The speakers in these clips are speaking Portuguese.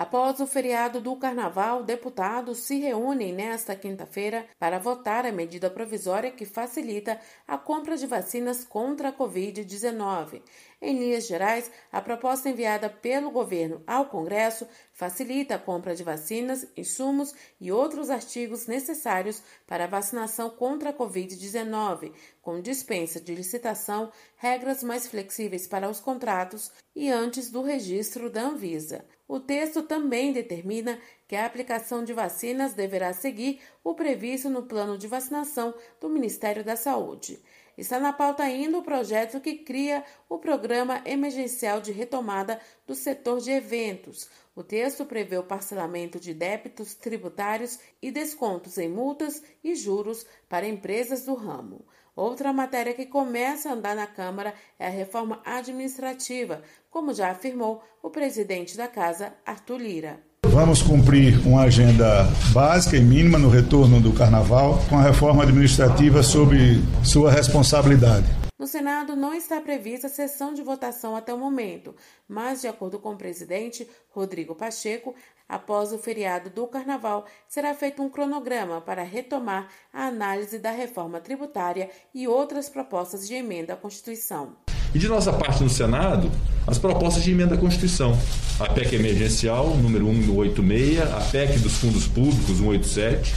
Após o feriado do Carnaval, deputados se reúnem nesta quinta-feira para votar a medida provisória que facilita a compra de vacinas contra a Covid-19. Em linhas gerais, a proposta enviada pelo governo ao Congresso facilita a compra de vacinas, insumos e outros artigos necessários para a vacinação contra a Covid-19, com dispensa de licitação, regras mais flexíveis para os contratos e antes do registro da Anvisa. O texto também determina que a aplicação de vacinas deverá seguir o previsto no plano de vacinação do Ministério da Saúde. Está na pauta ainda o projeto que cria o Programa Emergencial de Retomada do Setor de Eventos. O texto prevê o parcelamento de débitos tributários e descontos em multas e juros para empresas do ramo. Outra matéria que começa a andar na Câmara é a reforma administrativa, como já afirmou o presidente da Casa, Arthur Lira. Vamos cumprir uma agenda básica e mínima no retorno do carnaval, com a reforma administrativa sob sua responsabilidade. No Senado não está prevista sessão de votação até o momento, mas, de acordo com o presidente Rodrigo Pacheco, após o feriado do Carnaval, será feito um cronograma para retomar a análise da reforma tributária e outras propostas de emenda à Constituição. E de nossa parte no Senado, as propostas de emenda à Constituição. A PEC emergencial, número 186, a PEC dos fundos públicos, 187,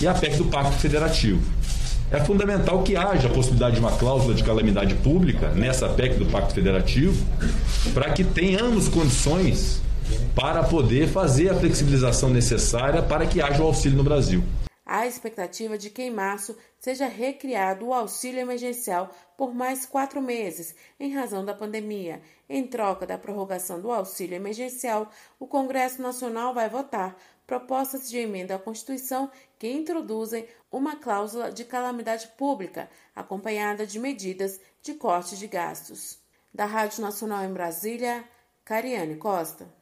e a PEC do Pacto Federativo. É fundamental que haja a possibilidade de uma cláusula de calamidade pública nessa PEC do Pacto Federativo, para que tenhamos condições para poder fazer a flexibilização necessária para que haja o auxílio no Brasil há expectativa de que em março seja recriado o auxílio emergencial por mais quatro meses, em razão da pandemia. Em troca da prorrogação do auxílio emergencial, o Congresso Nacional vai votar propostas de emenda à Constituição que introduzem uma cláusula de calamidade pública, acompanhada de medidas de corte de gastos. Da Rádio Nacional em Brasília, Cariane Costa.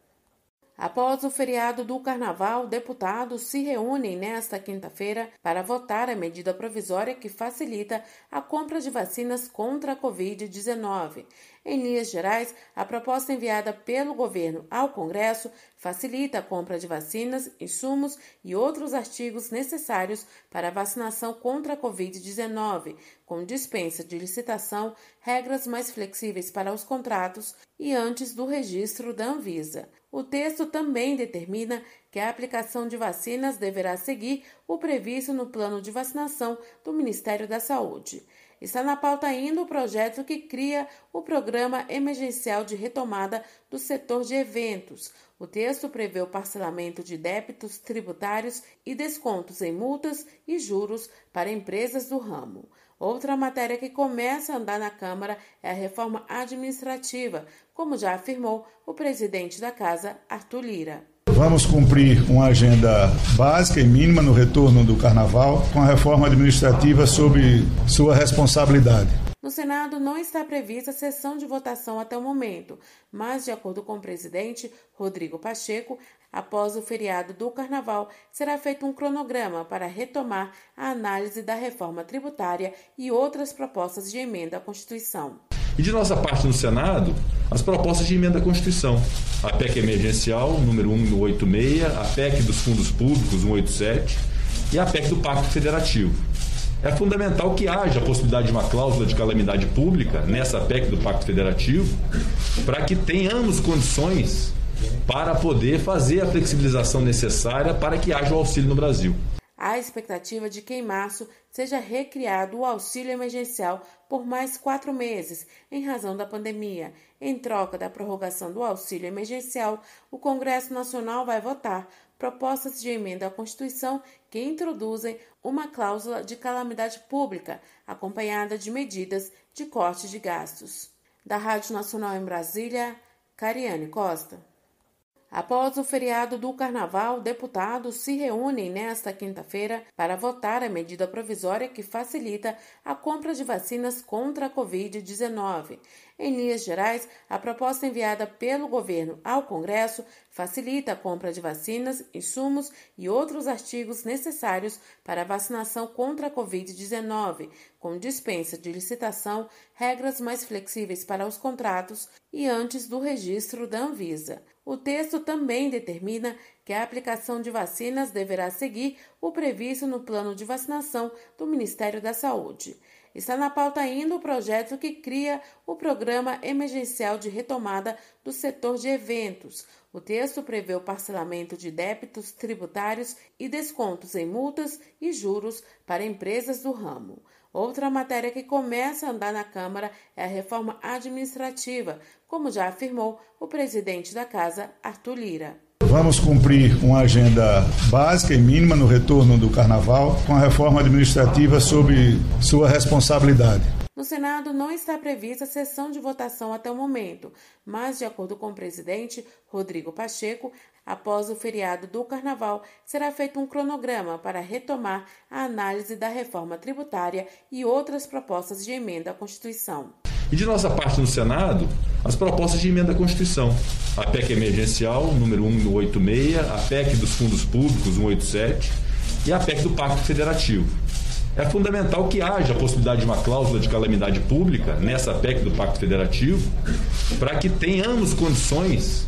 Após o feriado do Carnaval, deputados se reúnem nesta quinta-feira para votar a medida provisória que facilita a compra de vacinas contra a Covid-19. Em linhas gerais, a proposta enviada pelo governo ao Congresso facilita a compra de vacinas, insumos e outros artigos necessários para a vacinação contra a Covid-19, com dispensa de licitação, regras mais flexíveis para os contratos e antes do registro da Anvisa. O texto também determina que a aplicação de vacinas deverá seguir o previsto no plano de vacinação do Ministério da Saúde. Está na pauta ainda o projeto que cria o Programa Emergencial de Retomada do Setor de Eventos. O texto prevê o parcelamento de débitos tributários e descontos em multas e juros para empresas do ramo. Outra matéria que começa a andar na Câmara é a reforma administrativa, como já afirmou o presidente da Casa, Arthur Lira. Vamos cumprir uma agenda básica e mínima no retorno do carnaval, com a reforma administrativa sob sua responsabilidade. No Senado não está prevista sessão de votação até o momento, mas, de acordo com o presidente Rodrigo Pacheco, após o feriado do Carnaval, será feito um cronograma para retomar a análise da reforma tributária e outras propostas de emenda à Constituição. E de nossa parte no Senado, as propostas de emenda à Constituição. A PEC emergencial, número 186, a PEC dos fundos públicos, 187, e a PEC do Pacto Federativo. É fundamental que haja a possibilidade de uma cláusula de calamidade pública nessa PEC do Pacto Federativo, para que tenhamos condições para poder fazer a flexibilização necessária para que haja o auxílio no Brasil há expectativa de que em março seja recriado o auxílio emergencial por mais quatro meses, em razão da pandemia. Em troca da prorrogação do auxílio emergencial, o Congresso Nacional vai votar propostas de emenda à Constituição que introduzem uma cláusula de calamidade pública, acompanhada de medidas de corte de gastos. Da Rádio Nacional em Brasília, Cariane Costa. Após o feriado do Carnaval, deputados se reúnem nesta quinta-feira para votar a medida provisória que facilita a compra de vacinas contra a Covid-19. Em linhas gerais, a proposta enviada pelo governo ao Congresso facilita a compra de vacinas, insumos e outros artigos necessários para a vacinação contra a Covid-19, com dispensa de licitação, regras mais flexíveis para os contratos e antes do registro da Anvisa. O texto também determina que a aplicação de vacinas deverá seguir o previsto no plano de vacinação do Ministério da Saúde. Está na pauta ainda o projeto que cria o Programa Emergencial de Retomada do Setor de Eventos. O texto prevê o parcelamento de débitos tributários e descontos em multas e juros para empresas do ramo. Outra matéria que começa a andar na Câmara é a reforma administrativa, como já afirmou o presidente da Casa, Arthur Lira. Vamos cumprir uma agenda básica e mínima no retorno do carnaval, com a reforma administrativa sob sua responsabilidade. No Senado não está prevista sessão de votação até o momento, mas, de acordo com o presidente Rodrigo Pacheco, após o feriado do Carnaval, será feito um cronograma para retomar a análise da reforma tributária e outras propostas de emenda à Constituição. E de nossa parte no Senado, as propostas de emenda à Constituição. A PEC emergencial, número 186, a PEC dos fundos públicos, 187, e a PEC do Pacto Federativo. É fundamental que haja a possibilidade de uma cláusula de calamidade pública nessa PEC do Pacto Federativo, para que tenhamos condições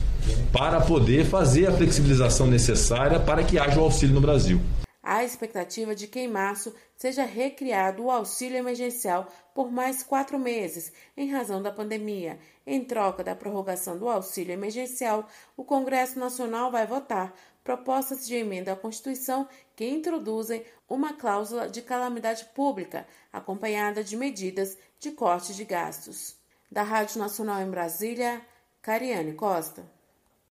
para poder fazer a flexibilização necessária para que haja o auxílio no Brasil há expectativa de que em março seja recriado o auxílio emergencial por mais quatro meses, em razão da pandemia. Em troca da prorrogação do auxílio emergencial, o Congresso Nacional vai votar propostas de emenda à Constituição que introduzem uma cláusula de calamidade pública, acompanhada de medidas de corte de gastos. Da Rádio Nacional em Brasília, Cariane Costa.